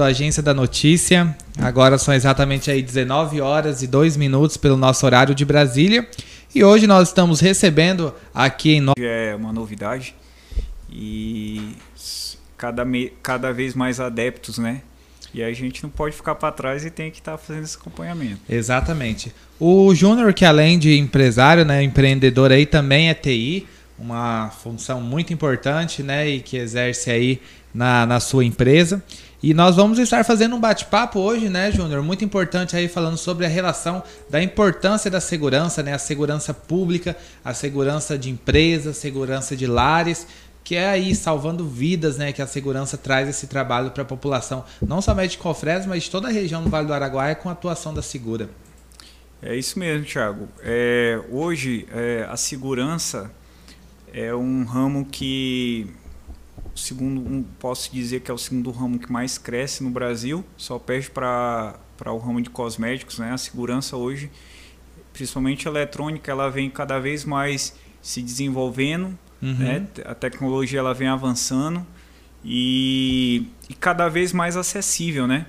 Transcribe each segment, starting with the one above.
da Agência da Notícia. Agora são exatamente aí 19 horas e 2 minutos pelo nosso horário de Brasília. E hoje nós estamos recebendo aqui em É uma novidade e cada, me... cada vez mais adeptos, né? E a gente não pode ficar para trás e tem que estar tá fazendo esse acompanhamento. Exatamente. O Júnior, que além de empresário, né, empreendedor aí, também é TI, uma função muito importante, né, e que exerce aí na, na sua empresa. E nós vamos estar fazendo um bate-papo hoje, né, Júnior? Muito importante aí falando sobre a relação da importância da segurança, né? A segurança pública, a segurança de empresas, segurança de lares, que é aí salvando vidas, né? Que a segurança traz esse trabalho para a população, não somente de Cofres, mas de toda a região do Vale do Araguaia com a atuação da Segura. É isso mesmo, Thiago. É, hoje é, a segurança é um ramo que segundo um, posso dizer que é o segundo ramo que mais cresce no Brasil, só perde para para o ramo de cosméticos, né? A segurança hoje, principalmente a eletrônica, ela vem cada vez mais se desenvolvendo, uhum. né? A tecnologia ela vem avançando e, e cada vez mais acessível, né?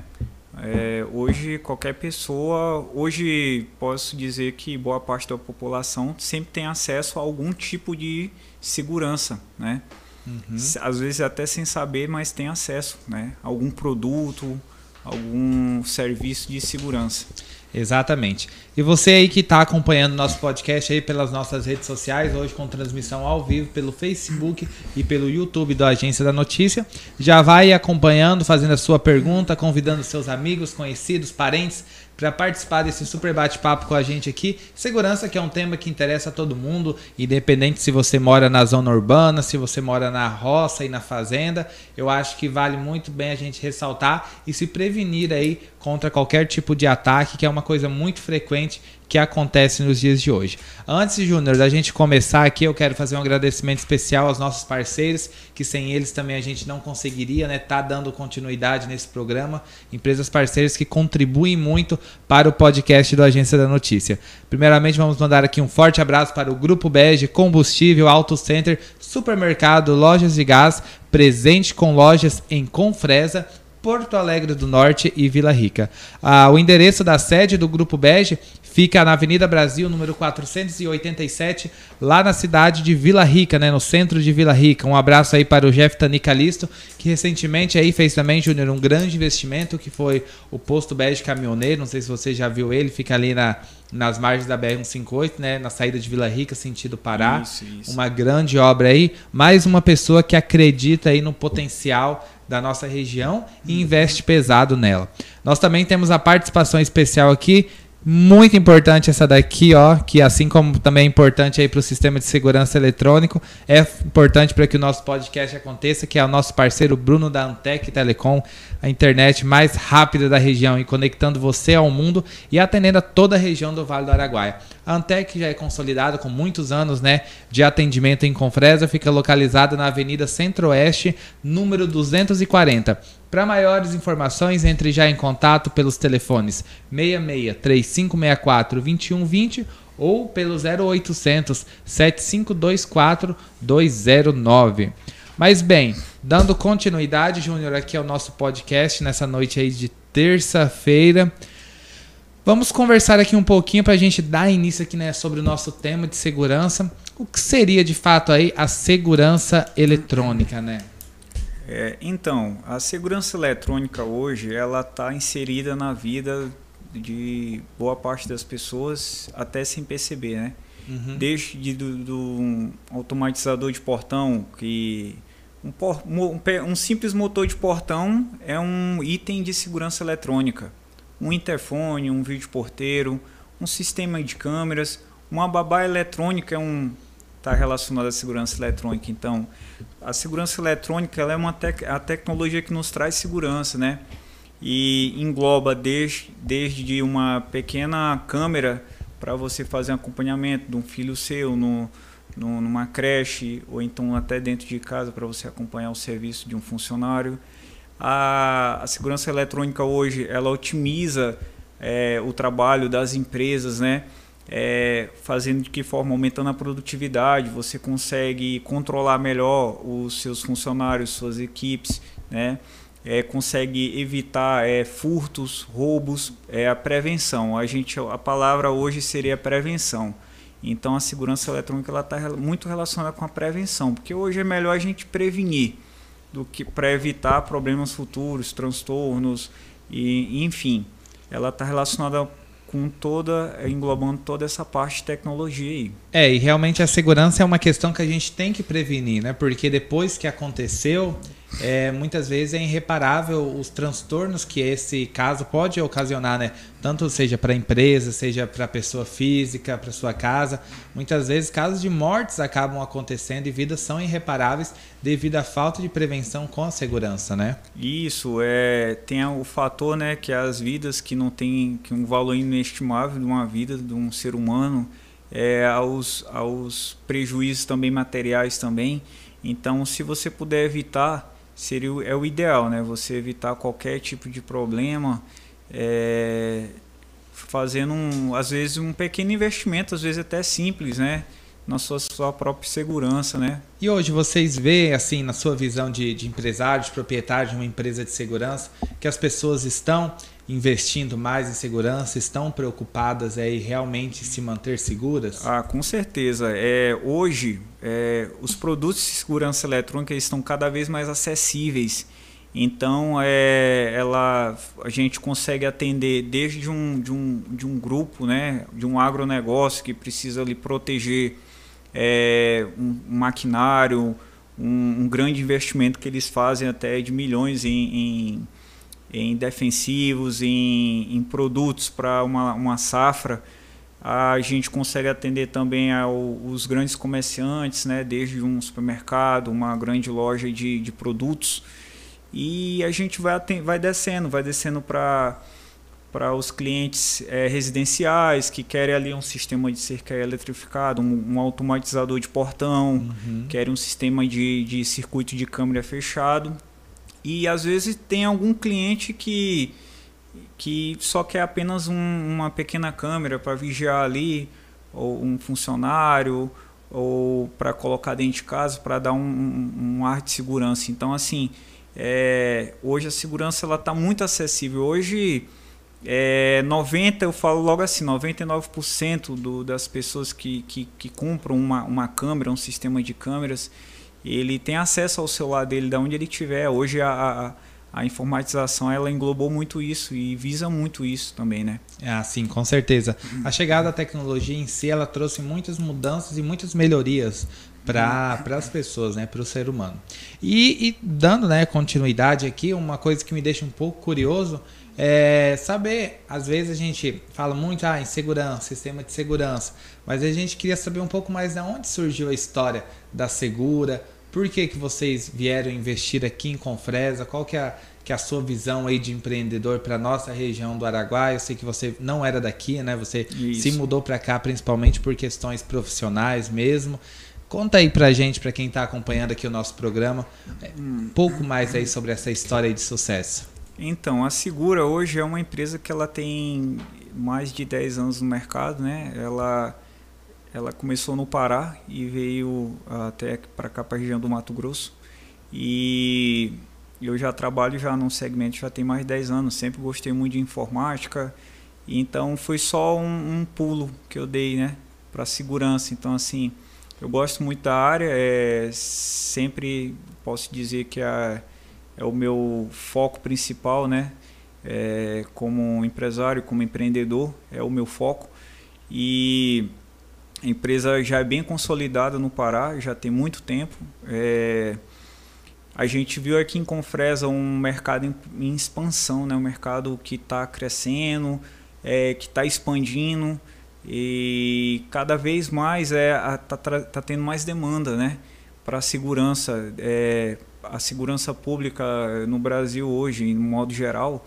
É, hoje qualquer pessoa, hoje posso dizer que boa parte da população sempre tem acesso a algum tipo de segurança, né? Uhum. Às vezes até sem saber, mas tem acesso, né? Algum produto, algum serviço de segurança. Exatamente. E você aí que está acompanhando nosso podcast aí pelas nossas redes sociais, hoje com transmissão ao vivo pelo Facebook e pelo YouTube da Agência da Notícia, já vai acompanhando, fazendo a sua pergunta, convidando seus amigos, conhecidos, parentes para participar desse super bate-papo com a gente aqui. Segurança, que é um tema que interessa a todo mundo, independente se você mora na zona urbana, se você mora na roça e na fazenda. Eu acho que vale muito bem a gente ressaltar e se prevenir aí contra qualquer tipo de ataque, que é uma coisa muito frequente que acontece nos dias de hoje. Antes, Júnior, da gente começar aqui, eu quero fazer um agradecimento especial aos nossos parceiros, que sem eles também a gente não conseguiria, né, tá dando continuidade nesse programa. Empresas parceiras que contribuem muito para o podcast do Agência da Notícia. Primeiramente, vamos mandar aqui um forte abraço para o Grupo Bege, Combustível, Auto Center, Supermercado, Lojas de Gás, presente com lojas em Confresa, Porto Alegre do Norte e Vila Rica. Ah, o endereço da sede do Grupo Bege Fica na Avenida Brasil, número 487, lá na cidade de Vila Rica, né, no centro de Vila Rica. Um abraço aí para o Jeff Tanicalisto, que recentemente aí fez também, Júnior, um grande investimento, que foi o posto Bege Caminhoneiro. Não sei se você já viu ele, fica ali na, nas margens da BR-158, né, na saída de Vila Rica, sentido Pará. Isso, isso. Uma grande obra aí. Mais uma pessoa que acredita aí no potencial da nossa região e investe pesado nela. Nós também temos a participação especial aqui muito importante essa daqui, ó, que assim como também é importante aí para o sistema de segurança eletrônico, é importante para que o nosso podcast aconteça, que é o nosso parceiro Bruno da Antec Telecom, a internet mais rápida da região e conectando você ao mundo e atendendo a toda a região do Vale do Araguaia. A Antec já é consolidada com muitos anos, né, de atendimento em Confresa, fica localizada na Avenida Centro-Oeste, número 240. Para maiores informações, entre já em contato pelos telefones 66 3564 2120 ou pelo 0800 7524 209. Mas bem, dando continuidade, Júnior, aqui ao nosso podcast nessa noite aí de terça-feira. Vamos conversar aqui um pouquinho para a gente dar início aqui né, sobre o nosso tema de segurança. O que seria de fato aí a segurança eletrônica, né? É, então, a segurança eletrônica hoje ela está inserida na vida de boa parte das pessoas até sem perceber, né? Uhum. Desde do, do um automatizador de portão que um, um, um, simples motor de portão é um item de segurança eletrônica. Um interfone, um vídeo porteiro, um sistema de câmeras, uma babá eletrônica é um está relacionado à segurança eletrônica. Então, a segurança eletrônica ela é uma tec a tecnologia que nos traz segurança, né? E engloba desde, desde uma pequena câmera para você fazer um acompanhamento de um filho seu no, no, numa creche ou então até dentro de casa para você acompanhar o serviço de um funcionário. A, a segurança eletrônica hoje ela otimiza é, o trabalho das empresas, né? É, fazendo de que forma? Aumentando a produtividade, você consegue controlar melhor os seus funcionários, suas equipes, né? é, consegue evitar é, furtos, roubos, é a prevenção. A gente, a palavra hoje seria prevenção. Então a segurança eletrônica ela está muito relacionada com a prevenção, porque hoje é melhor a gente prevenir do que para evitar problemas futuros, transtornos e enfim, ela está relacionada com toda, englobando toda essa parte de tecnologia aí. É, e realmente a segurança é uma questão que a gente tem que prevenir, né? Porque depois que aconteceu, é, muitas vezes é irreparável os transtornos que esse caso pode ocasionar, né? Tanto seja para a empresa, seja para a pessoa física, para sua casa. Muitas vezes casos de mortes acabam acontecendo e vidas são irreparáveis devido à falta de prevenção com a segurança, né? Isso é tem o fator, né, que as vidas que não tem que um valor inestimável de uma vida de um ser humano é, aos, aos prejuízos também materiais também. Então, se você puder evitar seria é o ideal, né? Você evitar qualquer tipo de problema, é, fazendo um, às vezes um pequeno investimento, às vezes até simples, né? Na sua, sua própria segurança, né? E hoje vocês veem, assim, na sua visão de, de empresário, de proprietário de uma empresa de segurança, que as pessoas estão investindo mais em segurança, estão preocupadas em realmente se manter seguras? Ah, com certeza. É, hoje, é, os produtos de segurança eletrônica estão cada vez mais acessíveis. Então, é, ela, a gente consegue atender desde um, de, um, de um grupo, né, de um agronegócio que precisa ali proteger é, um, um maquinário, um, um, grande investimento que eles fazem até de milhões em, em em defensivos, em, em produtos para uma, uma safra. A gente consegue atender também aos grandes comerciantes, né, desde um supermercado, uma grande loja de, de produtos. E a gente vai, vai descendo, vai descendo para para os clientes é, residenciais que querem ali um sistema de cerca eletrificado, um, um automatizador de portão, uhum. querem um sistema de, de circuito de câmera fechado. E às vezes tem algum cliente que, que só quer apenas um, uma pequena câmera para vigiar ali, ou um funcionário, ou para colocar dentro de casa para dar um, um, um, ar de segurança. Então, assim, é, hoje a segurança ela está muito acessível. Hoje, é, 90, eu falo logo assim, 99% do, das pessoas que, que, que compram uma, uma câmera, um sistema de câmeras, ele tem acesso ao celular dele de onde ele estiver. Hoje a, a, a, informatização ela englobou muito isso e visa muito isso também, né? Ah, sim, com certeza. A chegada da tecnologia em si, ela trouxe muitas mudanças e muitas melhorias para as pessoas, né, para o ser humano. E, e, dando né, continuidade aqui, uma coisa que me deixa um pouco curioso é saber, às vezes a gente fala muito ah, em segurança, sistema de segurança, mas a gente queria saber um pouco mais de onde surgiu a história da Segura, por que, que vocês vieram investir aqui em Confresa, qual que é a, que é a sua visão aí de empreendedor para nossa região do Araguaia. Eu sei que você não era daqui, né? Você Isso. se mudou para cá principalmente por questões profissionais mesmo. Conta aí pra gente, para quem está acompanhando aqui o nosso programa, um pouco mais aí sobre essa história de sucesso. Então, a Segura hoje é uma empresa que ela tem mais de 10 anos no mercado, né? Ela ela começou no Pará e veio até para cá para a região do Mato Grosso. E eu já trabalho já num segmento já tem mais de 10 anos, sempre gostei muito de informática. Então foi só um, um pulo que eu dei, né, para segurança. Então assim, eu gosto muito da área, é sempre posso dizer que é, é o meu foco principal, né? É, como empresário, como empreendedor, é o meu foco. E a empresa já é bem consolidada no Pará, já tem muito tempo. É, a gente viu aqui em Confresa um mercado em, em expansão, né? um mercado que está crescendo, é, que está expandindo e cada vez mais é está tá tendo mais demanda né? para segurança. É, a segurança pública no Brasil hoje, no modo geral,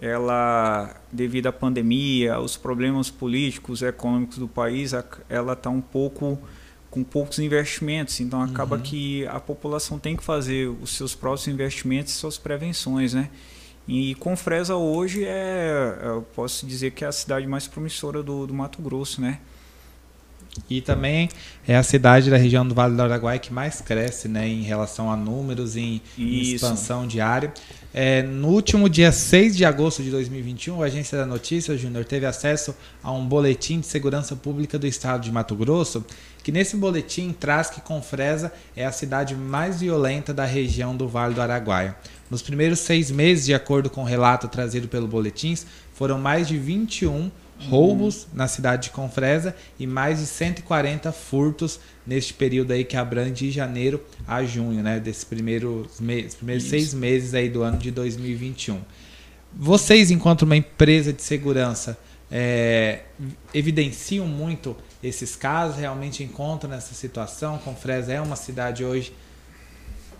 ela devido à pandemia, aos problemas políticos, econômicos do país, ela está um pouco com poucos investimentos. Então acaba uhum. que a população tem que fazer os seus próprios investimentos e suas prevenções, né? E Confresa hoje é, eu posso dizer que é a cidade mais promissora do, do Mato Grosso, né? E também é a cidade da região do Vale do Araguaia que mais cresce né, em relação a números, em, em expansão diária. É, no último dia 6 de agosto de 2021, a Agência da Notícia, Júnior, teve acesso a um boletim de segurança pública do estado de Mato Grosso, que nesse boletim traz que Confresa é a cidade mais violenta da região do Vale do Araguaia. Nos primeiros seis meses, de acordo com o relato trazido pelo boletim, foram mais de 21 roubos na cidade de Confresa e mais de 140 furtos neste período aí que abrange de janeiro a junho, né, desses primeiros, me primeiros seis meses aí do ano de 2021. Vocês, enquanto uma empresa de segurança, é, evidenciam muito esses casos, realmente encontram nessa situação. Confresa é uma cidade hoje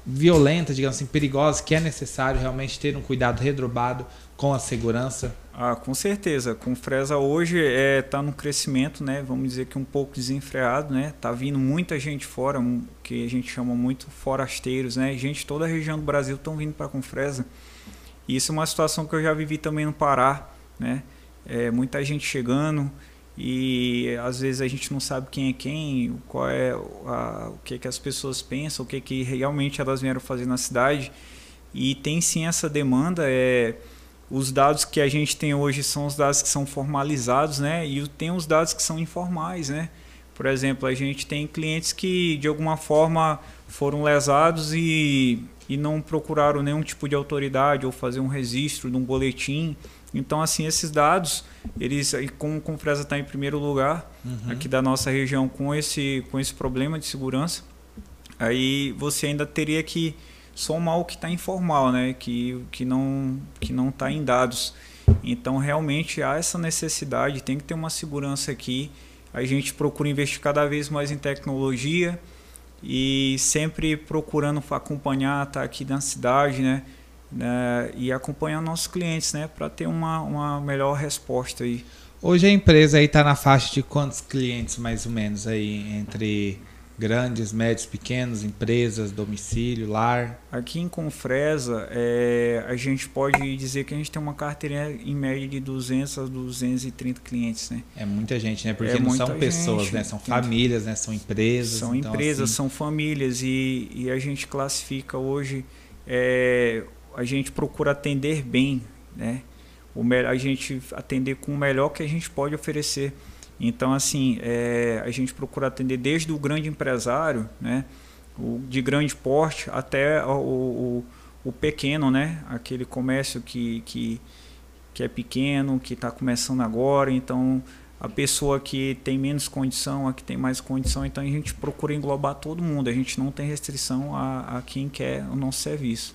violenta, digamos assim, perigosa, que é necessário realmente ter um cuidado redobado com a segurança? Ah, com certeza. Com Fresa hoje está é, tá no crescimento, né? Vamos dizer que um pouco desenfreado, né? Tá vindo muita gente fora, que a gente chama muito forasteiros, né? Gente toda a região do Brasil estão vindo para Confresa. E isso é uma situação que eu já vivi também no Pará, né? É, muita gente chegando, e às vezes a gente não sabe quem é quem, qual é a, o que, que as pessoas pensam, o que, que realmente elas vieram fazer na cidade. E tem sim essa demanda. É, os dados que a gente tem hoje são os dados que são formalizados, né? E tem os dados que são informais, né? Por exemplo, a gente tem clientes que de alguma forma foram lesados e, e não procuraram nenhum tipo de autoridade ou fazer um registro de um boletim. Então, assim, esses dados, eles, como o Fresa está em primeiro lugar uhum. aqui da nossa região com esse, com esse problema de segurança, aí você ainda teria que somar o que está informal, né? que, que não que não está em dados. Então, realmente há essa necessidade, tem que ter uma segurança aqui. A gente procura investir cada vez mais em tecnologia e sempre procurando acompanhar, estar tá aqui na cidade, né? né, e acompanhar nossos clientes, né, para ter uma, uma melhor resposta aí. Hoje a empresa aí está na faixa de quantos clientes mais ou menos aí entre grandes, médios, pequenos, empresas, domicílio, lar? Aqui em Confresa, é, a gente pode dizer que a gente tem uma carteira em média de 200 a 230 clientes, né? É muita gente, né? Porque é não são pessoas, gente, né? São famílias, né? São empresas. São então, empresas, assim... são famílias e, e a gente classifica hoje é, a gente procura atender bem, né? O a gente atender com o melhor que a gente pode oferecer. Então, assim, é, a gente procura atender desde o grande empresário, né? O, de grande porte até o, o, o pequeno, né? Aquele comércio que, que, que é pequeno, que está começando agora. Então, a pessoa que tem menos condição, a que tem mais condição, então a gente procura englobar todo mundo. A gente não tem restrição a, a quem quer o nosso serviço.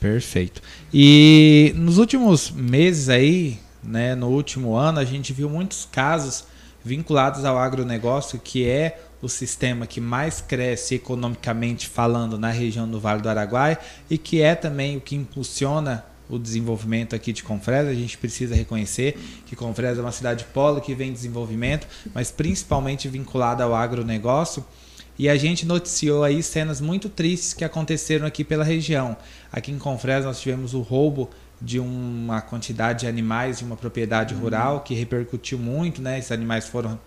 Perfeito. E nos últimos meses aí, né, no último ano, a gente viu muitos casos vinculados ao agronegócio, que é o sistema que mais cresce economicamente falando na região do Vale do Araguaia e que é também o que impulsiona o desenvolvimento aqui de Confresa. A gente precisa reconhecer que Confresa é uma cidade polo que vem em desenvolvimento, mas principalmente vinculada ao agronegócio. E a gente noticiou aí cenas muito tristes que aconteceram aqui pela região. Aqui em Confresa nós tivemos o roubo de uma quantidade de animais de uma propriedade uhum. rural que repercutiu muito, né? Esses animais foram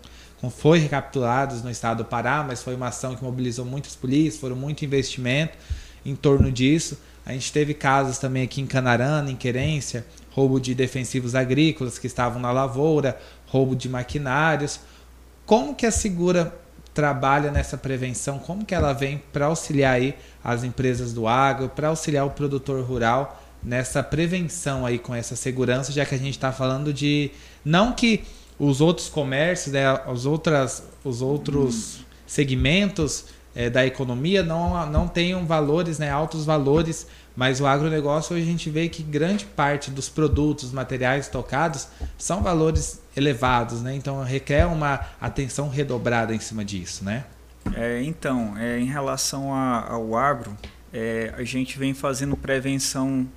foi recapturados no estado do Pará, mas foi uma ação que mobilizou muitas polícias, foram muito investimento em torno disso. A gente teve casos também aqui em Canarana, em Querência, roubo de defensivos agrícolas que estavam na lavoura, roubo de maquinários. Como que a Segura trabalha nessa prevenção, como que ela vem para auxiliar aí as empresas do agro, para auxiliar o produtor rural nessa prevenção aí com essa segurança, já que a gente está falando de não que os outros comércios, né, os, outras, os outros segmentos é, da economia não, não tenham valores, né, altos valores mas o agronegócio hoje a gente vê que grande parte dos produtos, materiais tocados são valores elevados, né? Então requer uma atenção redobrada em cima disso, né? É, então, é, em relação a, ao agro, é, a gente vem fazendo prevenção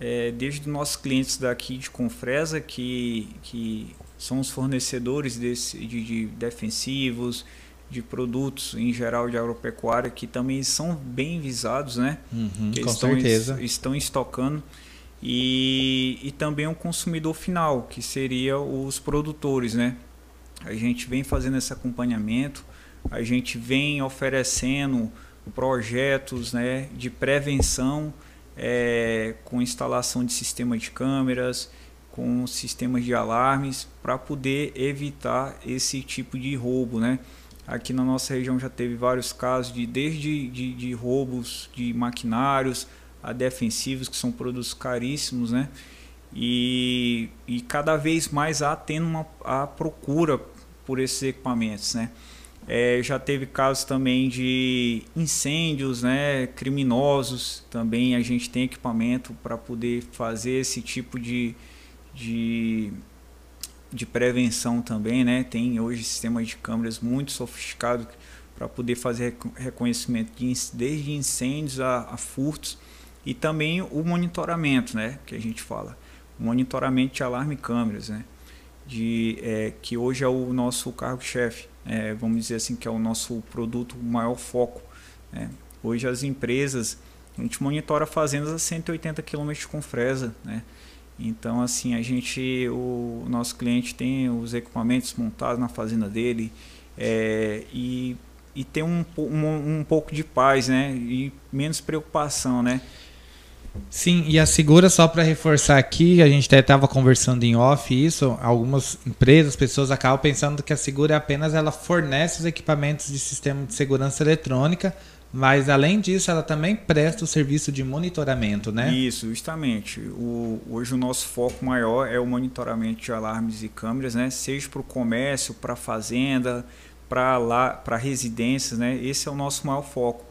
é, desde os nossos clientes daqui de Confresa, que, que são os fornecedores desse, de, de defensivos, de produtos em geral de agropecuária que também são bem visados, né? Uhum, que com estão, certeza. estão estocando. E, e também o consumidor final, que seria os produtores, né? A gente vem fazendo esse acompanhamento, a gente vem oferecendo projetos né, de prevenção é, com instalação de sistemas de câmeras, com sistemas de alarmes para poder evitar esse tipo de roubo, né? Aqui na nossa região já teve vários casos de desde de, de roubos de maquinários a defensivos que são produtos caríssimos, né? E, e cada vez mais há tendo uma a procura por esses equipamentos, né? É, já teve casos também de incêndios, né, criminosos. Também a gente tem equipamento para poder fazer esse tipo de, de, de prevenção também, né? Tem hoje sistemas de câmeras muito sofisticados para poder fazer reconhecimento de, desde incêndios a, a furtos e também o monitoramento, né, que a gente fala, monitoramento de alarme câmeras, né, de é, que hoje é o nosso cargo-chefe, é, vamos dizer assim que é o nosso produto maior foco. Né. Hoje as empresas a gente monitora fazendas a 180 km com fresa, né. Então assim a gente, o nosso cliente tem os equipamentos montados na fazenda dele é, e e ter um, um, um pouco de paz, né? E menos preocupação, né? Sim, e a Segura, só para reforçar aqui, a gente até estava conversando em off isso, algumas empresas, pessoas acabam pensando que a Segura é apenas ela fornece os equipamentos de sistema de segurança eletrônica, mas além disso ela também presta o serviço de monitoramento, né? Isso, justamente. O, hoje o nosso foco maior é o monitoramento de alarmes e câmeras, né? Seja para o comércio, para a fazenda, para residências, né? Esse é o nosso maior foco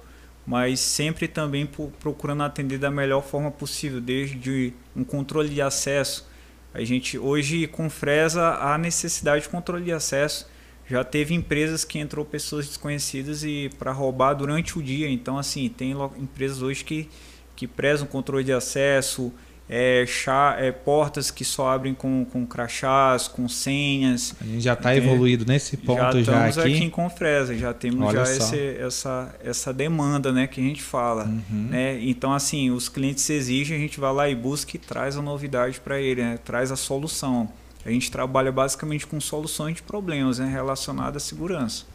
mas sempre também procurando atender da melhor forma possível, desde um controle de acesso. A gente hoje com Fresa há necessidade de controle de acesso. Já teve empresas que entrou pessoas desconhecidas e para roubar durante o dia. Então assim, tem empresas hoje que que prezam controle de acesso, é, chá, é, portas que só abrem com, com crachás, com senhas. A gente já está evoluído nesse ponto já, já aqui. aqui em Confresa, já temos Olha já esse, essa, essa demanda né, que a gente fala. Uhum. Né? Então, assim, os clientes exigem, a gente vai lá e busca e traz a novidade para ele, né? traz a solução. A gente trabalha basicamente com soluções de problemas né, relacionados à segurança.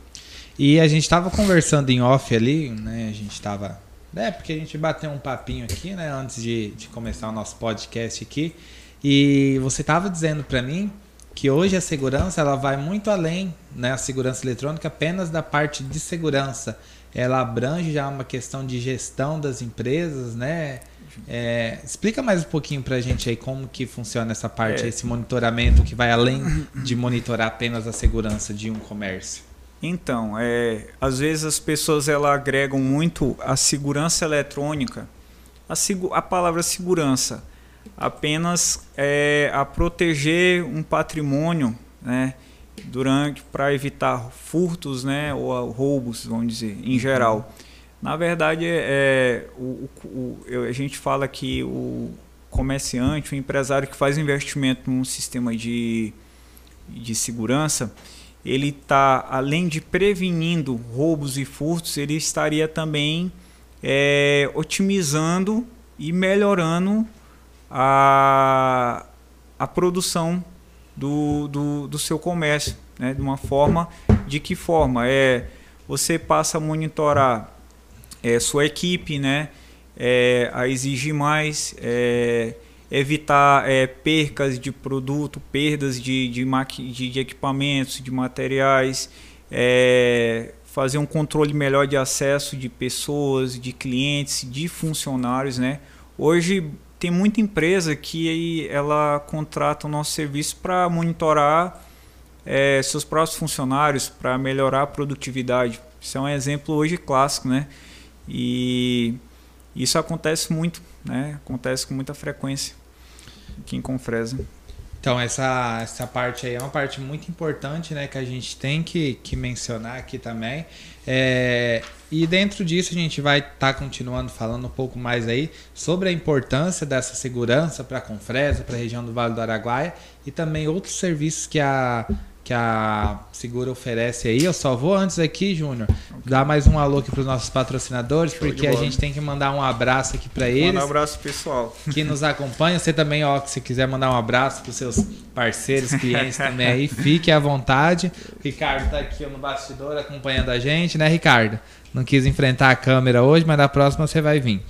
E a gente estava conversando em off ali, né? A gente estava é, porque a gente bateu um papinho aqui, né, antes de, de começar o nosso podcast aqui. E você estava dizendo para mim que hoje a segurança ela vai muito além, né, a segurança eletrônica apenas da parte de segurança. Ela abrange já uma questão de gestão das empresas, né? É, explica mais um pouquinho para a gente aí como que funciona essa parte, é. esse monitoramento que vai além de monitorar apenas a segurança de um comércio. Então, é, às vezes as pessoas ela agregam muito a segurança eletrônica, a, a palavra segurança, apenas é, a proteger um patrimônio, né, durante para evitar furtos, né, ou roubos, vamos dizer, em geral. Na verdade, é, o, o, a gente fala que o comerciante, o empresário que faz investimento num sistema de, de segurança, ele está, além de prevenindo roubos e furtos, ele estaria também é, otimizando e melhorando a, a produção do, do, do seu comércio. Né? De uma forma, de que forma? É, você passa a monitorar é, sua equipe, né? É, a exigir mais, é, evitar é, percas de produto, perdas de, de, de, de equipamentos, de materiais, é, fazer um controle melhor de acesso de pessoas, de clientes, de funcionários, né? Hoje tem muita empresa que ela contrata o nosso serviço para monitorar é, seus próprios funcionários, para melhorar a produtividade. Isso é um exemplo hoje clássico, né? E isso acontece muito, né? Acontece com muita frequência aqui em Confresa. Então, essa, essa parte aí é uma parte muito importante, né, que a gente tem que, que mencionar aqui também. É, e dentro disso a gente vai estar tá continuando falando um pouco mais aí sobre a importância dessa segurança para a Confresa, para a região do Vale do Araguaia e também outros serviços que a, que a Segura oferece aí. Eu só vou antes aqui, Júnior, okay. dar mais um alô aqui para os nossos patrocinadores, Show porque a gente tem que mandar um abraço aqui para eles. Um abraço pessoal. Que nos acompanha. Você também, ó, se quiser mandar um abraço para os seus parceiros, clientes também aí, fique à vontade. O Ricardo está aqui no bastidor acompanhando a gente, né, Ricardo? Não quis enfrentar a câmera hoje, mas na próxima você vai vir.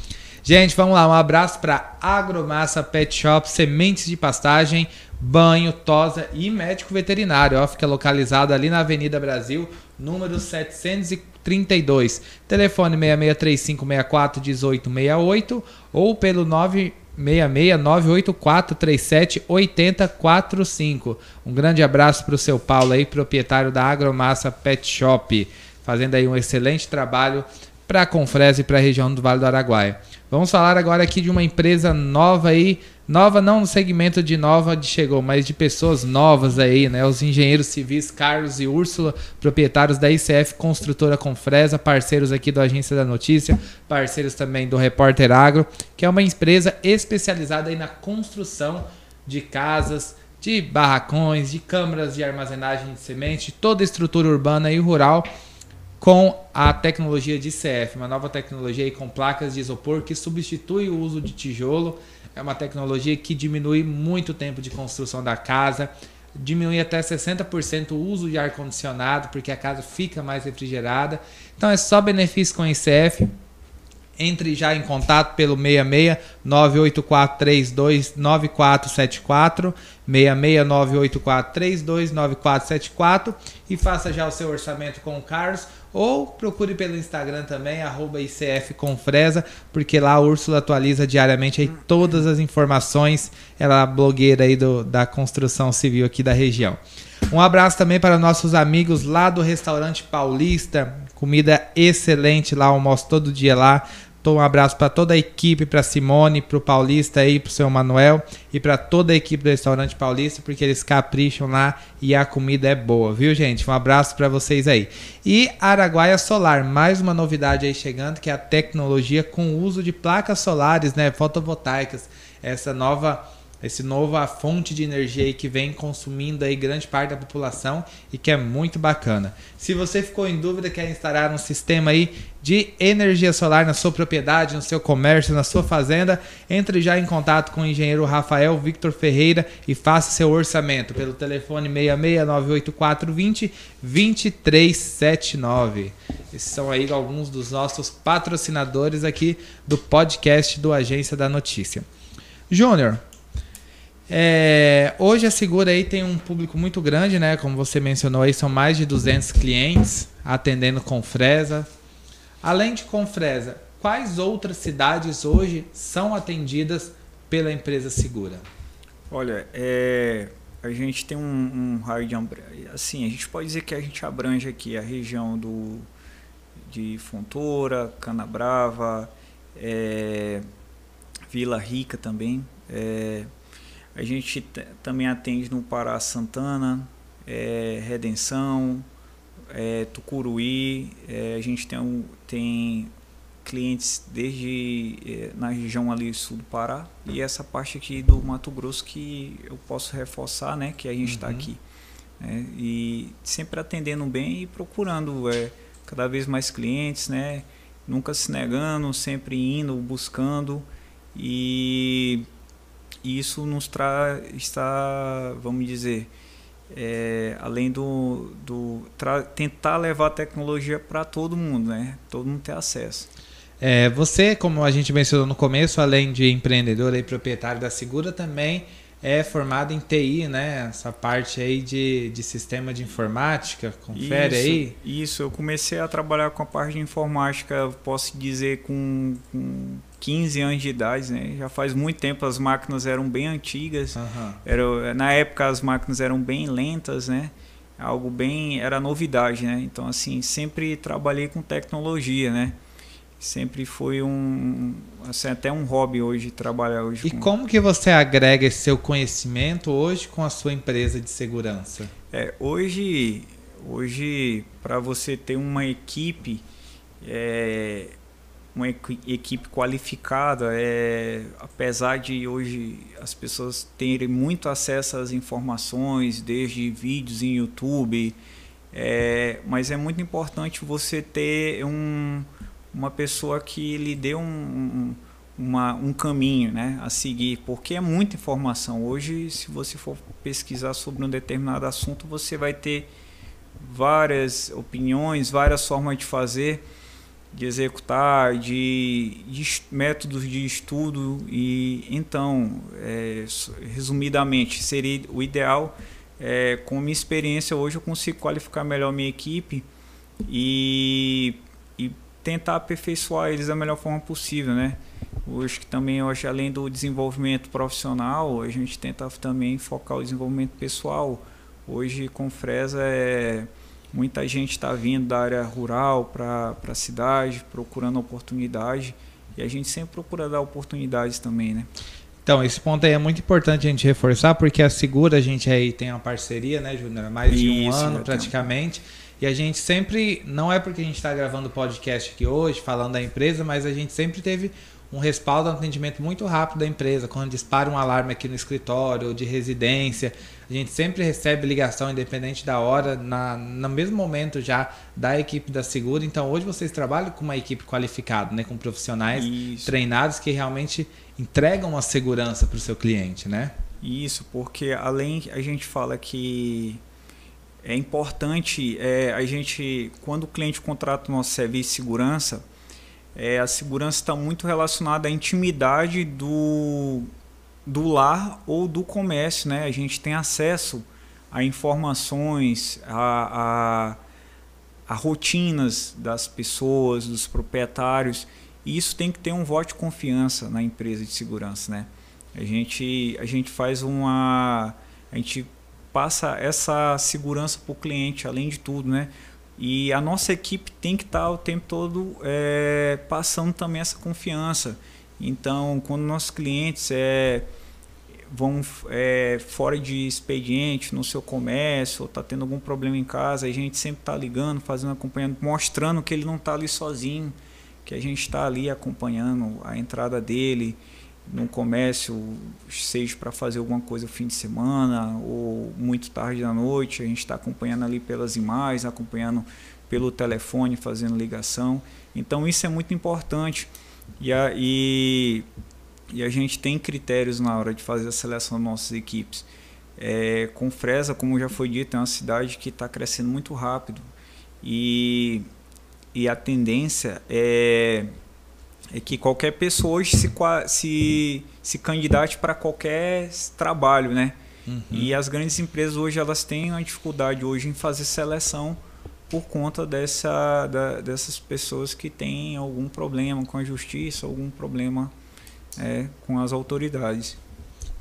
Gente, vamos lá. Um abraço para Agromassa Pet Shop, sementes de pastagem, banho, tosa e médico veterinário. Ó, fica localizado ali na Avenida Brasil, número 732. Telefone 6635641868 ou pelo 966-984-37-8045. Um grande abraço para o seu Paulo aí, proprietário da Agromassa Pet Shop, fazendo aí um excelente trabalho para a Confresa e para a região do Vale do Araguaia. Vamos falar agora aqui de uma empresa nova aí, nova não no segmento de nova de chegou, mas de pessoas novas aí, né? Os engenheiros civis Carlos e Úrsula, proprietários da ICF Construtora Confresa, parceiros aqui do Agência da Notícia, parceiros também do Repórter Agro, que é uma empresa especializada aí na construção de casas, de barracões, de câmaras de armazenagem de semente, toda estrutura urbana e rural com a tecnologia de CF, uma nova tecnologia com placas de isopor que substitui o uso de tijolo. É uma tecnologia que diminui muito o tempo de construção da casa, diminui até 60% o uso de ar-condicionado, porque a casa fica mais refrigerada. Então é só benefício com ICF. Entre já em contato pelo 66 98432 9474, 66 98432 9474 e faça já o seu orçamento com o Carlos ou procure pelo Instagram também, arroba ICF Confresa, porque lá a Úrsula atualiza diariamente aí todas as informações. Ela é a blogueira aí do, da construção civil aqui da região. Um abraço também para nossos amigos lá do restaurante Paulista. Comida excelente lá, almoço todo dia lá. Um abraço para toda a equipe, para Simone, para o Paulista aí, para o seu Manuel e para toda a equipe do Restaurante Paulista, porque eles capricham lá e a comida é boa, viu, gente? Um abraço para vocês aí. E Araguaia Solar, mais uma novidade aí chegando, que é a tecnologia com uso de placas solares, né, fotovoltaicas. Essa nova esse nova fonte de energia aí que vem consumindo aí grande parte da população e que é muito bacana. Se você ficou em dúvida, quer instalar um sistema aí de energia solar na sua propriedade, no seu comércio, na sua fazenda, entre já em contato com o engenheiro Rafael Victor Ferreira e faça seu orçamento pelo telefone 6698420 2379. Esses são aí alguns dos nossos patrocinadores aqui do podcast do Agência da Notícia. Júnior, é, hoje a Segura aí tem um público muito grande, né? Como você mencionou aí, são mais de 200 clientes atendendo com Fresa. Além de Confresa, quais outras cidades hoje são atendidas pela empresa Segura? Olha, é, a gente tem um, um raio de assim, a gente pode dizer que a gente abrange aqui a região do de Fontoura, Canabrava, é, Vila Rica também. É, a gente também atende no Pará Santana, é, Redenção, é, Tucuruí. É, a gente tem, um, tem clientes desde é, na região ali sul do Pará e essa parte aqui do Mato Grosso que eu posso reforçar, né, que a gente está uhum. aqui. Né, e sempre atendendo bem e procurando é, cada vez mais clientes, né, nunca se negando, sempre indo, buscando e e isso nos traz, está, vamos dizer, é, além do, do tentar levar a tecnologia para todo mundo, né? Todo mundo ter acesso. É, você, como a gente mencionou no começo, além de empreendedor e proprietário da Segura, também é formado em TI, né? Essa parte aí de, de sistema de informática, confere isso, aí. Isso, eu comecei a trabalhar com a parte de informática, posso dizer, com, com 15 anos de idade, né? Já faz muito tempo as máquinas eram bem antigas. Uhum. Era, na época as máquinas eram bem lentas, né? Algo bem era novidade, né? Então assim sempre trabalhei com tecnologia, né? Sempre foi um assim, até um hobby hoje trabalhar hoje. E com... como que você agrega esse seu conhecimento hoje com a sua empresa de segurança? É, hoje hoje para você ter uma equipe é, uma equipe qualificada, é, apesar de hoje as pessoas terem muito acesso às informações, desde vídeos em YouTube, é, mas é muito importante você ter um, uma pessoa que lhe dê um, um, uma, um caminho né, a seguir, porque é muita informação. Hoje, se você for pesquisar sobre um determinado assunto, você vai ter várias opiniões, várias formas de fazer de executar, de, de, métodos de estudo e então, é, resumidamente, seria o ideal. É, com minha experiência hoje eu consigo qualificar melhor minha equipe e, e tentar aperfeiçoar eles da melhor forma possível, né? Hoje que também hoje além do desenvolvimento profissional, a gente tenta também focar o desenvolvimento pessoal. Hoje com Fresa é Muita gente está vindo da área rural para a cidade, procurando oportunidade. E a gente sempre procura dar oportunidades também, né? Então, esse ponto aí é muito importante a gente reforçar, porque a Segura, a gente aí tem uma parceria, né, Júnior? Mais de um ano praticamente. E a gente sempre, não é porque a gente está gravando podcast aqui hoje, falando da empresa, mas a gente sempre teve um respaldo, um atendimento muito rápido da empresa. Quando dispara um alarme aqui no escritório ou de residência, a gente sempre recebe ligação, independente da hora, na, no mesmo momento já da equipe da Segura. Então, hoje vocês trabalham com uma equipe qualificada, né? com profissionais Isso. treinados que realmente entregam a segurança para o seu cliente, né? Isso, porque além a gente fala que é importante é, a gente, quando o cliente contrata o nosso serviço de segurança, é, a segurança está muito relacionada à intimidade do, do lar ou do comércio. Né? A gente tem acesso a informações, a, a, a rotinas das pessoas, dos proprietários. E isso tem que ter um voto de confiança na empresa de segurança. Né? A, gente, a gente faz uma. A gente passa essa segurança para o cliente, além de tudo, né? E a nossa equipe tem que estar o tempo todo é, passando também essa confiança. Então, quando nossos clientes é, vão é, fora de expediente no seu comércio, ou está tendo algum problema em casa, a gente sempre está ligando, fazendo acompanhando, mostrando que ele não está ali sozinho, que a gente está ali acompanhando a entrada dele no comércio, seja para fazer alguma coisa no fim de semana ou muito tarde da noite, a gente está acompanhando ali pelas imagens, acompanhando pelo telefone, fazendo ligação. Então isso é muito importante e a, e, e a gente tem critérios na hora de fazer a seleção das nossas equipes. É, com Fresa, como já foi dito, é uma cidade que está crescendo muito rápido e, e a tendência é é que qualquer pessoa hoje se, se, se candidate para qualquer trabalho, né? Uhum. E as grandes empresas hoje elas têm uma dificuldade hoje em fazer seleção por conta dessa, da, dessas pessoas que têm algum problema com a justiça, algum problema é, com as autoridades.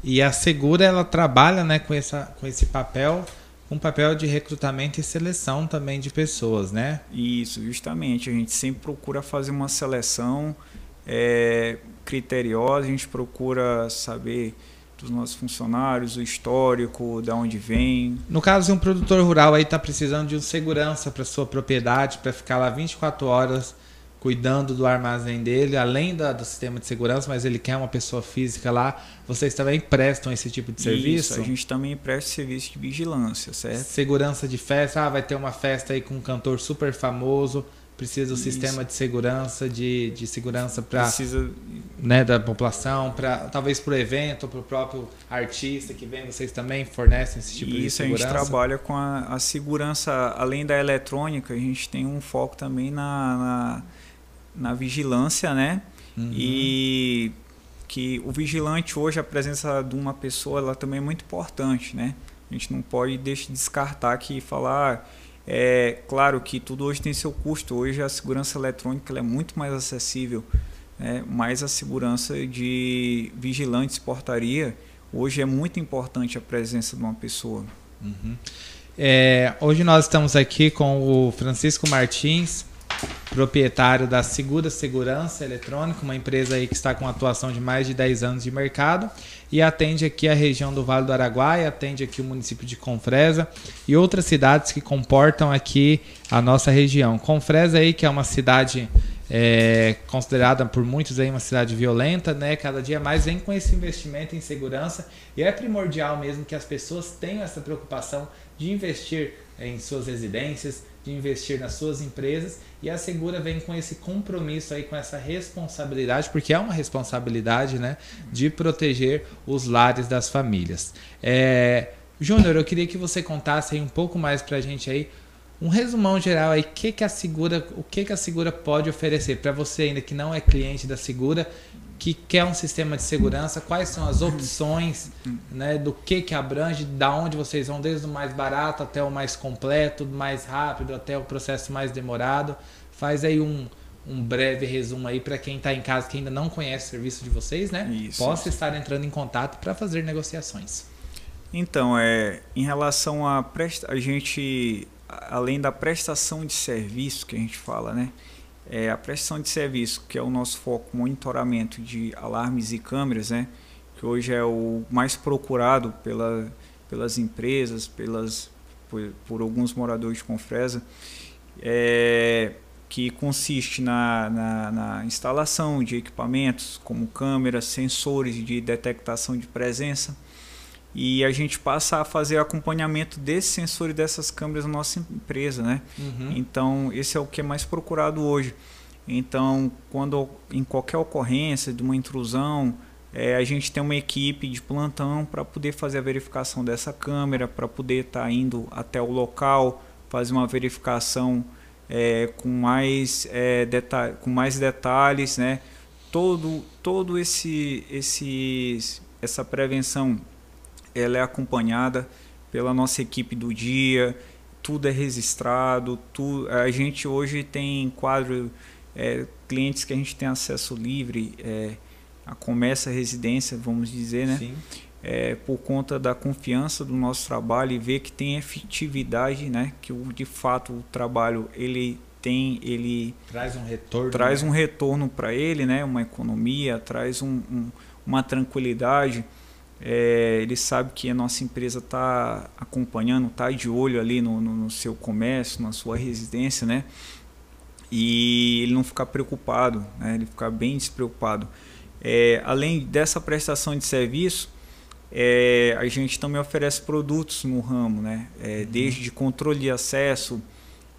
E a Segura ela trabalha né, com, essa, com esse papel, um papel de recrutamento e seleção também de pessoas, né? Isso, justamente. A gente sempre procura fazer uma seleção é, criteriosa, a gente procura saber dos nossos funcionários, o histórico, de onde vem. No caso de um produtor rural aí está precisando de um segurança para sua propriedade, para ficar lá 24 horas cuidando do armazém dele, além da, do sistema de segurança, mas ele quer uma pessoa física lá, vocês também prestam esse tipo de serviço? Isso, a gente também presta serviço de vigilância, certo? Segurança de festa, ah, vai ter uma festa aí com um cantor super famoso, precisa o Isso. sistema de segurança, de, de segurança para precisa né, da população, para talvez para o evento, para o próprio artista que vem, vocês também fornecem esse tipo Isso, de segurança? Isso, a gente trabalha com a, a, segurança, além da eletrônica, a gente tem um foco também na, na, na vigilância, né? Uhum. E que o vigilante hoje, a presença de uma pessoa, ela também é muito importante, né? A gente não pode deixar de descartar que falar é claro que tudo hoje tem seu custo. Hoje a segurança eletrônica é muito mais acessível, né? mas a segurança de vigilantes portaria hoje é muito importante a presença de uma pessoa. Uhum. É, hoje nós estamos aqui com o Francisco Martins, proprietário da Segura Segurança Eletrônica, uma empresa aí que está com atuação de mais de 10 anos de mercado e atende aqui a região do Vale do Araguaia, atende aqui o município de Confresa e outras cidades que comportam aqui a nossa região. Confresa aí que é uma cidade é considerada por muitos aí uma cidade violenta, né? Cada dia mais vem com esse investimento em segurança e é primordial mesmo que as pessoas tenham essa preocupação de investir em suas residências, de investir nas suas empresas e a Segura vem com esse compromisso aí, com essa responsabilidade, porque é uma responsabilidade, né, de proteger os lares das famílias. É, Júnior, eu queria que você contasse aí um pouco mais para a gente aí um resumão geral aí, que que a Segura, o que que a Segura pode oferecer para você ainda que não é cliente da Segura, que quer um sistema de segurança, quais são as opções, né, do que que abrange, da onde vocês vão desde o mais barato até o mais completo, do mais rápido até o processo mais demorado. Faz aí um, um breve resumo aí para quem está em casa que ainda não conhece o serviço de vocês, né? Isso. Possa estar entrando em contato para fazer negociações. Então, é, em relação a presta, a gente além da prestação de serviço que a gente fala, né? É a prestação de serviço, que é o nosso foco, monitoramento de alarmes e câmeras, né? Que hoje é o mais procurado pela, pelas empresas, pelas, por, por alguns moradores de Confresa, é, que consiste na, na, na instalação de equipamentos como câmeras, sensores de detectação de presença, e a gente passa a fazer acompanhamento desse sensor e dessas câmeras na nossa empresa, né? Uhum. Então, esse é o que é mais procurado hoje. Então, quando em qualquer ocorrência de uma intrusão, é, a gente tem uma equipe de plantão para poder fazer a verificação dessa câmera, para poder estar tá indo até o local, fazer uma verificação é, com, mais, é, com mais detalhes, né? Todo, todo esse, esse, essa prevenção ela é acompanhada pela nossa equipe do dia, tudo é registrado, tu, a gente hoje tem quadro é, clientes que a gente tem acesso livre é, a comércio, a residência, vamos dizer, né? Sim. É, por conta da confiança do nosso trabalho e ver que tem efetividade, né? Que o, de fato o trabalho ele tem, ele traz um retorno, traz né? um retorno para ele, né? Uma economia, traz um, um, uma tranquilidade é, ele sabe que a nossa empresa está acompanhando, está de olho ali no, no, no, seu comércio, na sua residência, né? E ele não ficar preocupado, né? ele ficar bem despreocupado. É, além dessa prestação de serviço, é, a gente também oferece produtos no ramo, né? É, uhum. Desde controle de acesso,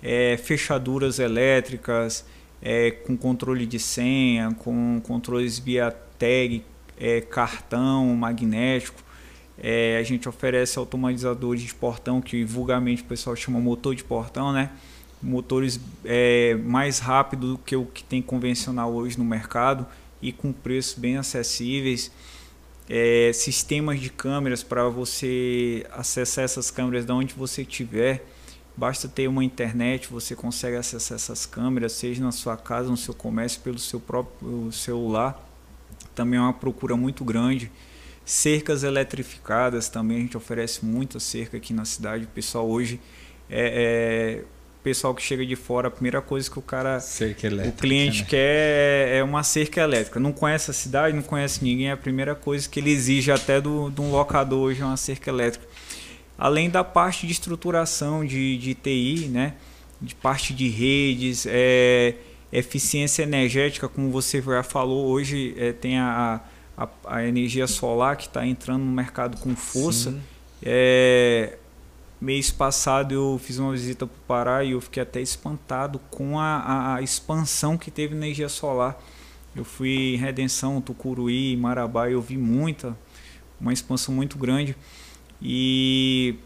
é, fechaduras elétricas, é, com controle de senha, com controles via tag, é, cartão magnético. É, a gente oferece automatizadores de portão, que vulgarmente o pessoal chama motor de portão, né? Motores é, mais rápido do que o que tem convencional hoje no mercado e com preços bem acessíveis. É, sistemas de câmeras para você acessar essas câmeras de onde você estiver. Basta ter uma internet, você consegue acessar essas câmeras, seja na sua casa, no seu comércio, pelo seu próprio celular também é uma procura muito grande. Cercas eletrificadas também, a gente oferece muita cerca aqui na cidade. O pessoal hoje é, é pessoal que chega de fora, a primeira coisa que o cara, o cliente né? quer é uma cerca elétrica. Não conhece a cidade, não conhece ninguém, é a primeira coisa que ele exige até do, de um locador hoje é uma cerca elétrica. Além da parte de estruturação de, de TI, né? de parte de redes, é, eficiência energética, como você já falou, hoje é, tem a, a, a, energia solar que está entrando no mercado com força. É, mês passado eu fiz uma visita para o Pará e eu fiquei até espantado com a, a, expansão que teve energia solar. Eu fui em Redenção, Tucuruí, Marabá, eu vi muita, uma expansão muito grande. E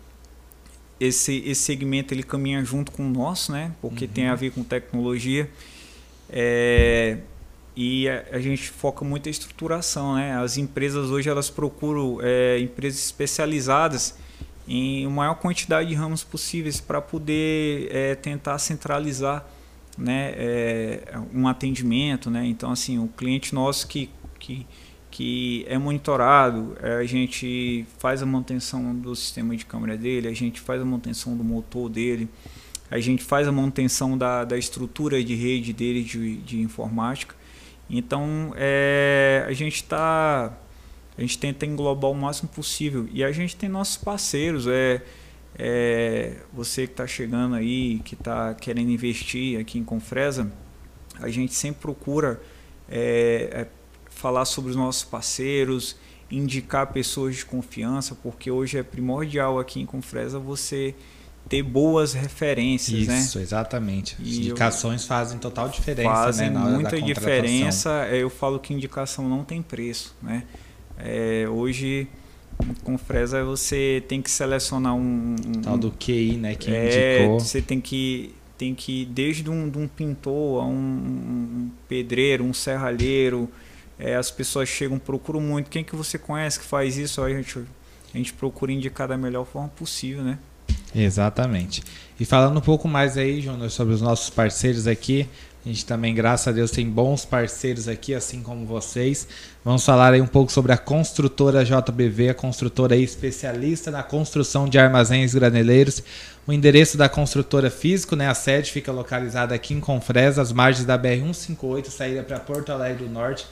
esse, esse segmento ele caminha junto com o nosso, né? Porque uhum. tem a ver com tecnologia. É, e a, a, gente foca muito em estruturação, né? As empresas hoje elas procuram é, empresas especializadas em maior quantidade de ramos possíveis para poder é, tentar centralizar né, é, um atendimento, né? Então assim, o cliente nosso que, que, que é monitorado, é, a gente faz a manutenção do sistema de câmera dele, a gente faz a manutenção do motor dele, a gente faz a manutenção da, da estrutura de rede dele de, de informática. Então é, a gente está a gente tenta englobar o máximo possível e a gente tem nossos parceiros é, é você que está chegando aí que está querendo investir aqui em Confresa a gente sempre procura é, é, falar sobre os nossos parceiros, indicar pessoas de confiança, porque hoje é primordial aqui em Confresa você ter boas referências, Isso, né? Isso, exatamente. E indicações eu, fazem total diferença, fazem né, muita diferença. É, eu falo que indicação não tem preço, né? É, hoje com Fresa você tem que selecionar um, um tal do QI, né, que é, indicou. Você tem que tem que desde um, de um pintor a um, um pedreiro, um serralheiro, é, as pessoas chegam, procuram muito. Quem que você conhece que faz isso? A gente, a gente procura indicar da melhor forma possível, né? Exatamente. E falando um pouco mais aí, Júnior, sobre os nossos parceiros aqui, a gente também, graças a Deus, tem bons parceiros aqui, assim como vocês. Vamos falar aí um pouco sobre a construtora JBV, a construtora especialista na construção de armazéns graneleiros. O endereço da construtora físico, né, a sede fica localizada aqui em Confresa, às margens da BR-158, saída para Porto Alegre do Norte.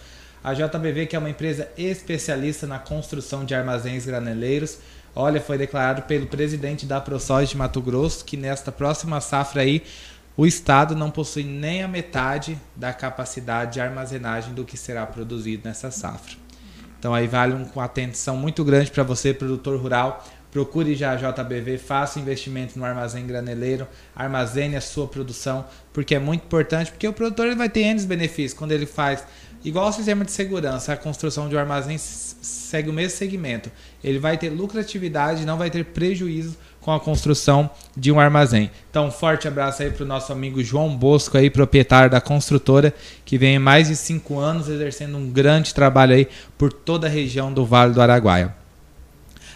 A JBV, que é uma empresa especialista na construção de armazéns graneleiros, olha, foi declarado pelo presidente da ProSoja de Mato Grosso que nesta próxima safra aí o Estado não possui nem a metade da capacidade de armazenagem do que será produzido nessa safra. Então aí vale uma atenção muito grande para você, produtor rural. Procure já a JBV, faça investimento no armazém graneleiro, armazene a sua produção, porque é muito importante, porque o produtor ele vai ter N benefícios quando ele faz igual o sistema de segurança, a construção de um armazém segue o mesmo segmento. Ele vai ter lucratividade, não vai ter prejuízo com a construção de um armazém. Então, um forte abraço aí para o nosso amigo João Bosco, aí, proprietário da construtora, que vem mais de cinco anos exercendo um grande trabalho aí por toda a região do Vale do Araguaia.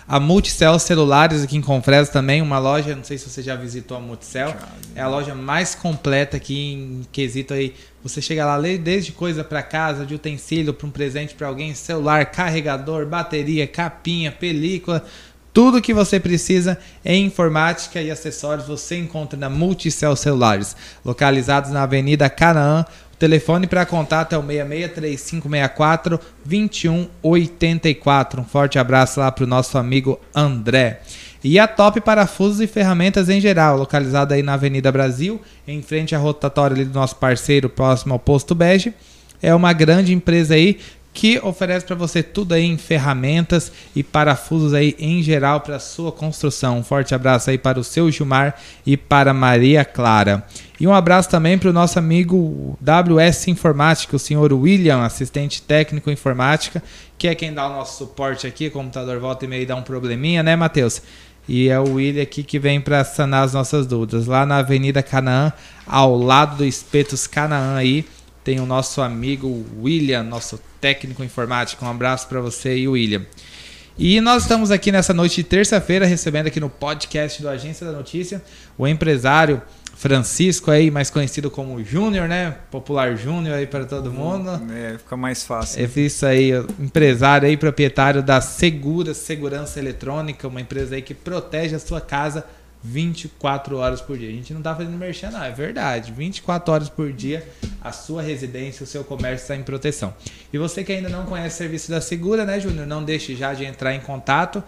A Multicel Celulares aqui em Confresa também, uma loja, não sei se você já visitou a Multicel, é a loja mais completa aqui em quesito aí. Você chega lá, desde coisa para casa, de utensílio para um presente para alguém, celular, carregador, bateria, capinha, película, tudo que você precisa em informática e acessórios você encontra na Multicel Celulares, localizados na Avenida Canaã. Telefone para contato é o 663564 2184. Um forte abraço lá para o nosso amigo André. E a Top Parafusos e Ferramentas em geral, localizada aí na Avenida Brasil, em frente à rotatória do nosso parceiro, próximo ao Posto Bege. É uma grande empresa aí que oferece para você tudo aí em ferramentas e parafusos aí em geral para sua construção. Um forte abraço aí para o seu Gilmar e para Maria Clara. E um abraço também para o nosso amigo WS Informática, o senhor William, assistente técnico informática, que é quem dá o nosso suporte aqui, o computador volta e meio dá um probleminha, né, Matheus? E é o William aqui que vem para sanar as nossas dúvidas. Lá na Avenida Canaã, ao lado do Espetos Canaã aí, tem o nosso amigo William, nosso técnico informático. Um abraço para você e William. E nós estamos aqui nessa noite de terça-feira recebendo aqui no podcast do Agência da Notícia o empresário Francisco aí, mais conhecido como Júnior, né? Popular Júnior aí para todo mundo. É, fica mais fácil. É isso aí, empresário aí, proprietário da Segura Segurança Eletrônica, uma empresa aí que protege a sua casa 24 horas por dia. A gente não está fazendo merchan, não, é verdade. 24 horas por dia, a sua residência, o seu comércio está em proteção. E você que ainda não conhece o serviço da Segura, né, Júnior? Não deixe já de entrar em contato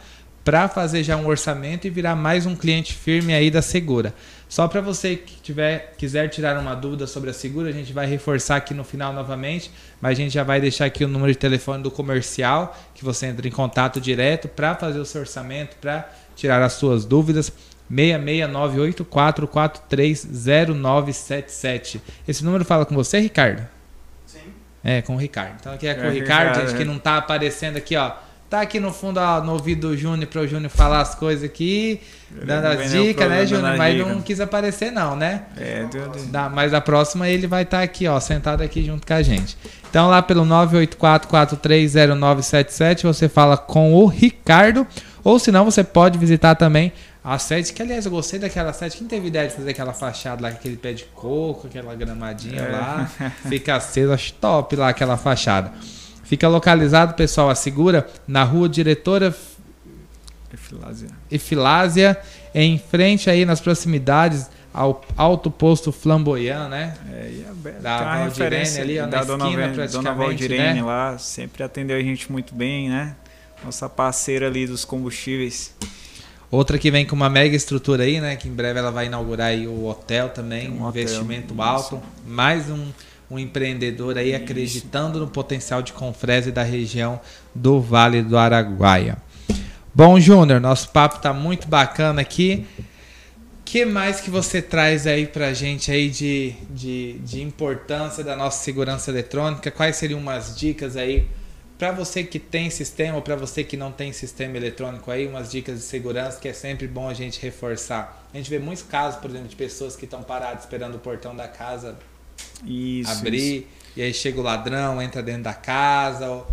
para fazer já um orçamento e virar mais um cliente firme aí da Segura. Só para você que tiver, quiser tirar uma dúvida sobre a Segura, a gente vai reforçar aqui no final novamente, mas a gente já vai deixar aqui o número de telefone do comercial, que você entra em contato direto para fazer o seu orçamento, para tirar as suas dúvidas. 66984430977. Esse número fala com você, Ricardo? Sim. É, com o Ricardo. Então aqui é com é, o Ricardo, gente, que não tá aparecendo aqui, ó. Tá aqui no fundo, ó, no ouvido do Júnior, para o Júnior falar as coisas aqui, dando as dicas, né, Júnior? Mas dica. não quis aparecer, não, né? É, Deus. Da, mas a próxima ele vai estar tá aqui, ó, sentado aqui junto com a gente. Então, lá pelo 984430977, você fala com o Ricardo, ou se não, você pode visitar também a sede, que aliás eu gostei daquela sede. Quem teve ideia de fazer aquela fachada lá aquele pé de coco, aquela gramadinha é. lá? Fica aceso, acho top lá aquela fachada. Fica localizado, pessoal, assegura, na rua Diretora Efilásia. Efilásia, em frente aí nas proximidades ao alto posto Flamboyant, né? É, e a, da Valdirene ali, ó, da na dona esquina, praticamente, Dona Valdirene né? lá, sempre atendeu a gente muito bem, né? Nossa parceira ali dos combustíveis. Outra que vem com uma mega estrutura aí, né? Que em breve ela vai inaugurar aí o hotel também, um, um hotel, investimento isso. alto. Mais um, um empreendedor aí Isso. acreditando no potencial de Confresa e da região do Vale do Araguaia. Bom, Júnior, nosso papo está muito bacana aqui. que mais que você traz aí pra gente aí de, de, de importância da nossa segurança eletrônica? Quais seriam umas dicas aí para você que tem sistema ou para você que não tem sistema eletrônico aí, umas dicas de segurança que é sempre bom a gente reforçar. A gente vê muitos casos, por exemplo, de pessoas que estão paradas esperando o portão da casa isso, abrir isso. e aí chega o ladrão, entra dentro da casa, ou,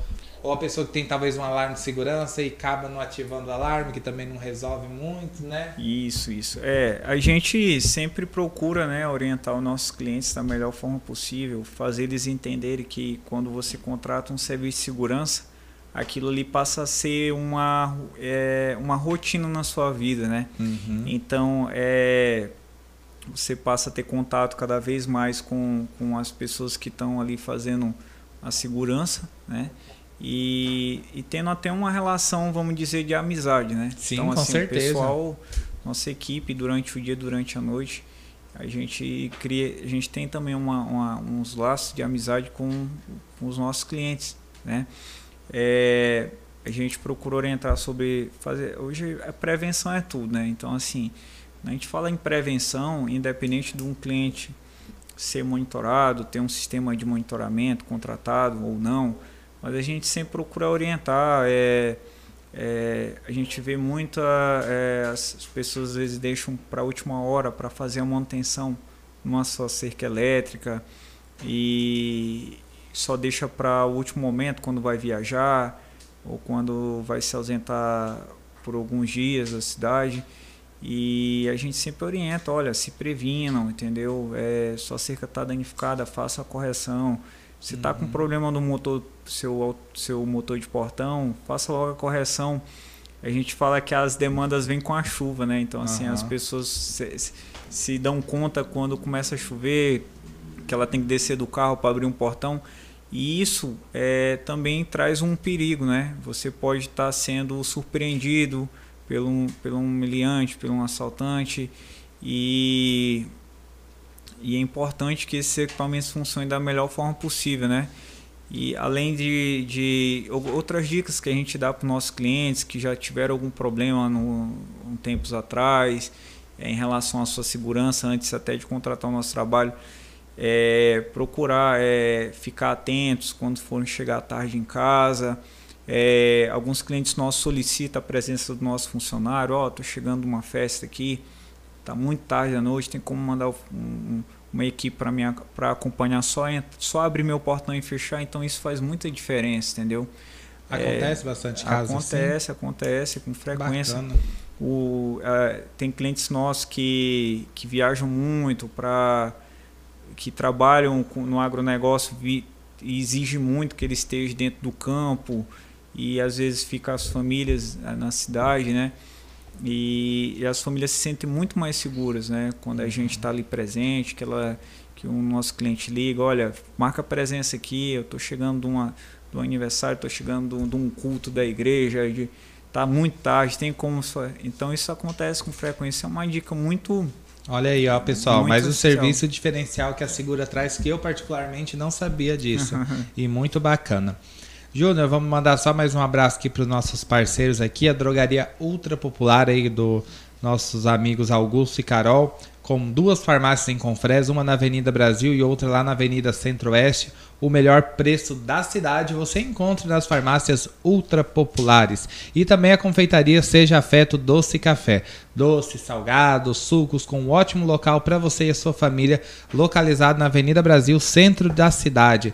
ou a pessoa que tem talvez um alarme de segurança e acaba não ativando o alarme, que também não resolve muito, né? Isso, isso. É, a gente sempre procura, né, orientar os nossos clientes da melhor forma possível, fazer eles entenderem que quando você contrata um serviço de segurança, aquilo ali passa a ser uma, é, uma rotina na sua vida, né? Uhum. Então, é, você passa a ter contato cada vez mais com, com as pessoas que estão ali fazendo a segurança, né? E, e tendo até uma relação, vamos dizer, de amizade, né? Sim, então, com assim, certeza. O pessoal, nossa equipe, durante o dia, durante a noite, a gente cria, a gente tem também uma, uma uns laços de amizade com, com os nossos clientes, né? É, a gente procura orientar sobre fazer. Hoje a prevenção é tudo, né? Então assim, a gente fala em prevenção, independente de um cliente ser monitorado, ter um sistema de monitoramento contratado ou não mas a gente sempre procura orientar. É, é, a gente vê muita. É, as pessoas às vezes deixam para a última hora para fazer a manutenção numa sua cerca elétrica e só deixa para o último momento quando vai viajar ou quando vai se ausentar por alguns dias da cidade. E a gente sempre orienta, olha, se previnam, entendeu? É, sua cerca está danificada, faça a correção. Se está uhum. com problema no motor, seu, seu motor de portão, faça logo a correção. A gente fala que as demandas vêm com a chuva, né? Então, assim, uhum. as pessoas se, se, dão conta quando começa a chover, que ela tem que descer do carro para abrir um portão. E isso é, também traz um perigo, né? Você pode estar tá sendo surpreendido pelo, pelo um humilhante, pelo um assaltante. E e é importante que esses equipamentos funcionem da melhor forma possível, né? E além de, de outras dicas que a gente dá para os nossos clientes que já tiveram algum problema no, um tempos atrás, é, em relação à sua segurança, antes até de contratar o nosso trabalho, é, procurar é, ficar atentos quando forem chegar tarde em casa. É, alguns clientes nossos solicitam a presença do nosso funcionário. Ó, oh, estou chegando uma festa aqui, Tá muito tarde da noite, tem como mandar um, uma equipe para para acompanhar só só abrir meu portão e fechar, então isso faz muita diferença, entendeu? Acontece é, bastante casos Acontece, assim? acontece com frequência. O, é, tem clientes nossos que, que viajam muito para que trabalham no agronegócio vi, e exige muito que ele esteja dentro do campo e às vezes fica as famílias é, na cidade, né? E, e, as famílias se sentem muito mais seguras, né? Quando a gente está ali presente, que, ela, que o nosso cliente liga, olha, marca presença aqui, eu estou chegando de, uma, de um aniversário, estou chegando de, um culto da igreja, de, tá muito tarde, tem como... Então isso acontece com frequência, é uma dica muito... Olha aí, ó, pessoal, mais um serviço diferencial que a Segura traz que eu particularmente não sabia disso. e muito bacana. Júnior, vamos mandar só mais um abraço aqui para os nossos parceiros aqui, a drogaria ultra popular aí do nossos amigos Augusto e Carol, com duas farmácias em Confresa, uma na Avenida Brasil e outra lá na Avenida Centro-Oeste. O melhor preço da cidade você encontra nas farmácias ultra populares. E também a confeitaria Seja Afeto Doce Café. Doce, salgado, sucos com um ótimo local para você e a sua família, localizado na Avenida Brasil, centro da cidade.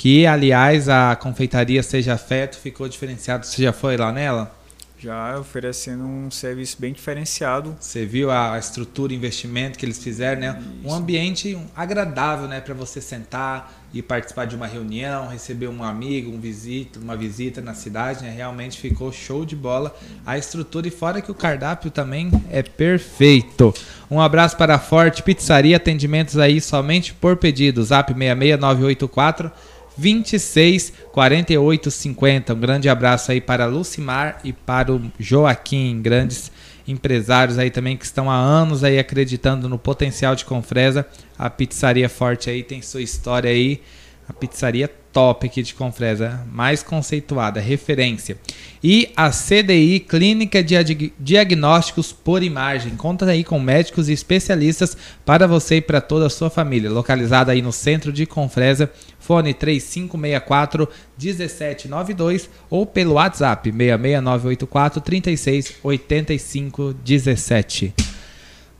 Que, aliás, a confeitaria Seja Afeto ficou diferenciado. Você já foi lá nela? Já oferecendo um serviço bem diferenciado. Você viu a estrutura, investimento que eles fizeram, né? Isso. Um ambiente agradável, né, para você sentar e participar de uma reunião, receber um amigo, um visita, uma visita na cidade, né? Realmente ficou show de bola a estrutura e fora que o cardápio também é perfeito. Um abraço para a Forte Pizzaria, atendimentos aí somente por pedido. Zap 66984 26 48 50. Um grande abraço aí para Lucimar e para o Joaquim, grandes empresários aí também que estão há anos aí acreditando no potencial de Confresa. A pizzaria forte aí tem sua história aí. A pizzaria top aqui de Confresa, mais conceituada, referência. E a CDI, Clínica de Diagnósticos por Imagem. Conta aí com médicos e especialistas para você e para toda a sua família. Localizada aí no centro de Confresa, fone 3564 1792 ou pelo WhatsApp 66984 36 85 17.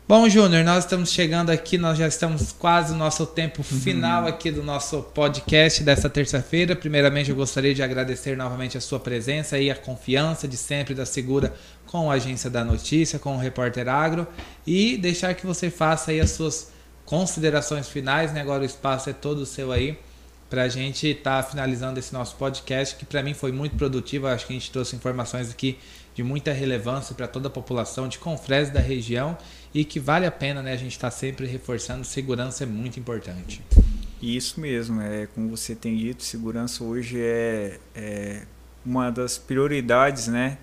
Bom, Júnior, nós estamos chegando aqui, nós já estamos quase no nosso tempo uhum. final aqui do nosso podcast dessa terça-feira. Primeiramente, eu gostaria de agradecer novamente a sua presença e a confiança de sempre da Segura com a Agência da Notícia, com o Repórter Agro e deixar que você faça aí as suas considerações finais, né? Agora o espaço é todo seu aí para a gente estar tá finalizando esse nosso podcast, que para mim foi muito produtivo. Acho que a gente trouxe informações aqui de muita relevância para toda a população de Confresa da região e que vale a pena né, a gente estar tá sempre reforçando. Segurança é muito importante. Isso mesmo, é como você tem dito, segurança hoje é, é uma das prioridades, né,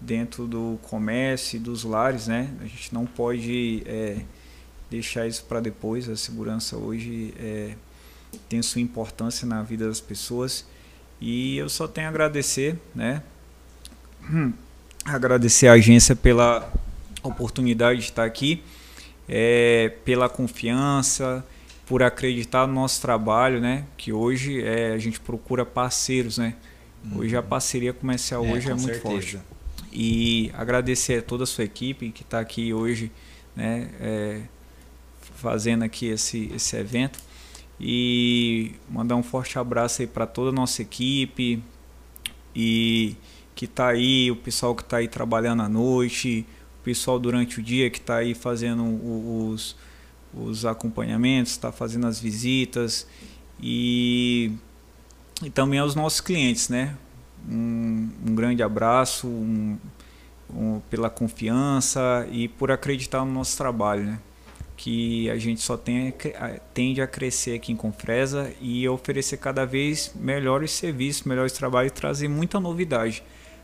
dentro do comércio e dos lares, né. A gente não pode é, deixar isso para depois. A segurança hoje é, tem sua importância na vida das pessoas e eu só tenho a agradecer, né. Agradecer a agência pela oportunidade de estar aqui, é, pela confiança, por acreditar no nosso trabalho, né? Que hoje é, a gente procura parceiros, né? Hoje a uhum. parceria comercial é, hoje é muito certeza. forte. E agradecer a toda a sua equipe que está aqui hoje, né? É, fazendo aqui esse, esse evento. E mandar um forte abraço aí para toda a nossa equipe e que está aí, o pessoal que está aí trabalhando à noite, pessoal durante o dia que está aí fazendo os, os acompanhamentos, está fazendo as visitas e, e também aos nossos clientes, né? Um, um grande abraço um, um, pela confiança e por acreditar no nosso trabalho, né? Que a gente só tem, tende a crescer aqui em Confresa e oferecer cada vez melhores serviços, melhores trabalhos trazer muita novidade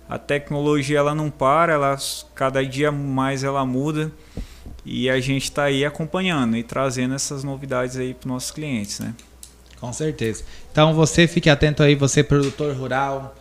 a tecnologia ela não para, ela cada dia mais ela muda e a gente está aí acompanhando e trazendo essas novidades aí para os nossos clientes, né? Com certeza. Então você fique atento aí, você produtor rural,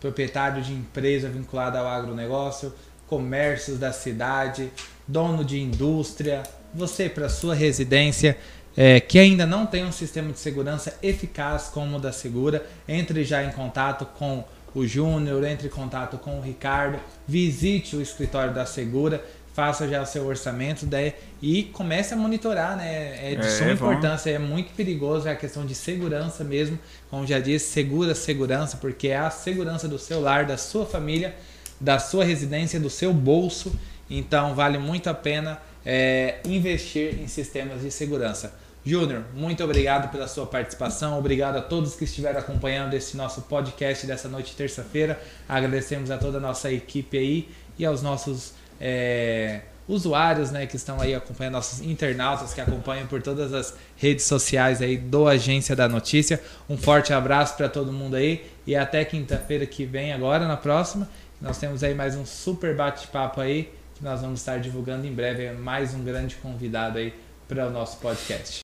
proprietário de empresa vinculada ao agronegócio, comércios da cidade, dono de indústria, você para sua residência é, que ainda não tem um sistema de segurança eficaz como o da Segura, entre já em contato com o Júnior, entre em contato com o Ricardo, visite o escritório da Segura, faça já o seu orçamento daí, e comece a monitorar, né? É de é, suma importância, é muito perigoso, é a questão de segurança mesmo, como já disse, segura segurança, porque é a segurança do seu lar, da sua família, da sua residência, do seu bolso, então vale muito a pena é, investir em sistemas de segurança. Júnior, muito obrigado pela sua participação. Obrigado a todos que estiveram acompanhando esse nosso podcast dessa noite terça-feira. Agradecemos a toda a nossa equipe aí e aos nossos é, usuários né, que estão aí acompanhando, nossos internautas que acompanham por todas as redes sociais aí do Agência da Notícia. Um forte abraço para todo mundo aí e até quinta-feira que vem, agora na próxima. Nós temos aí mais um super bate-papo aí que nós vamos estar divulgando em breve. Mais um grande convidado aí para o nosso podcast.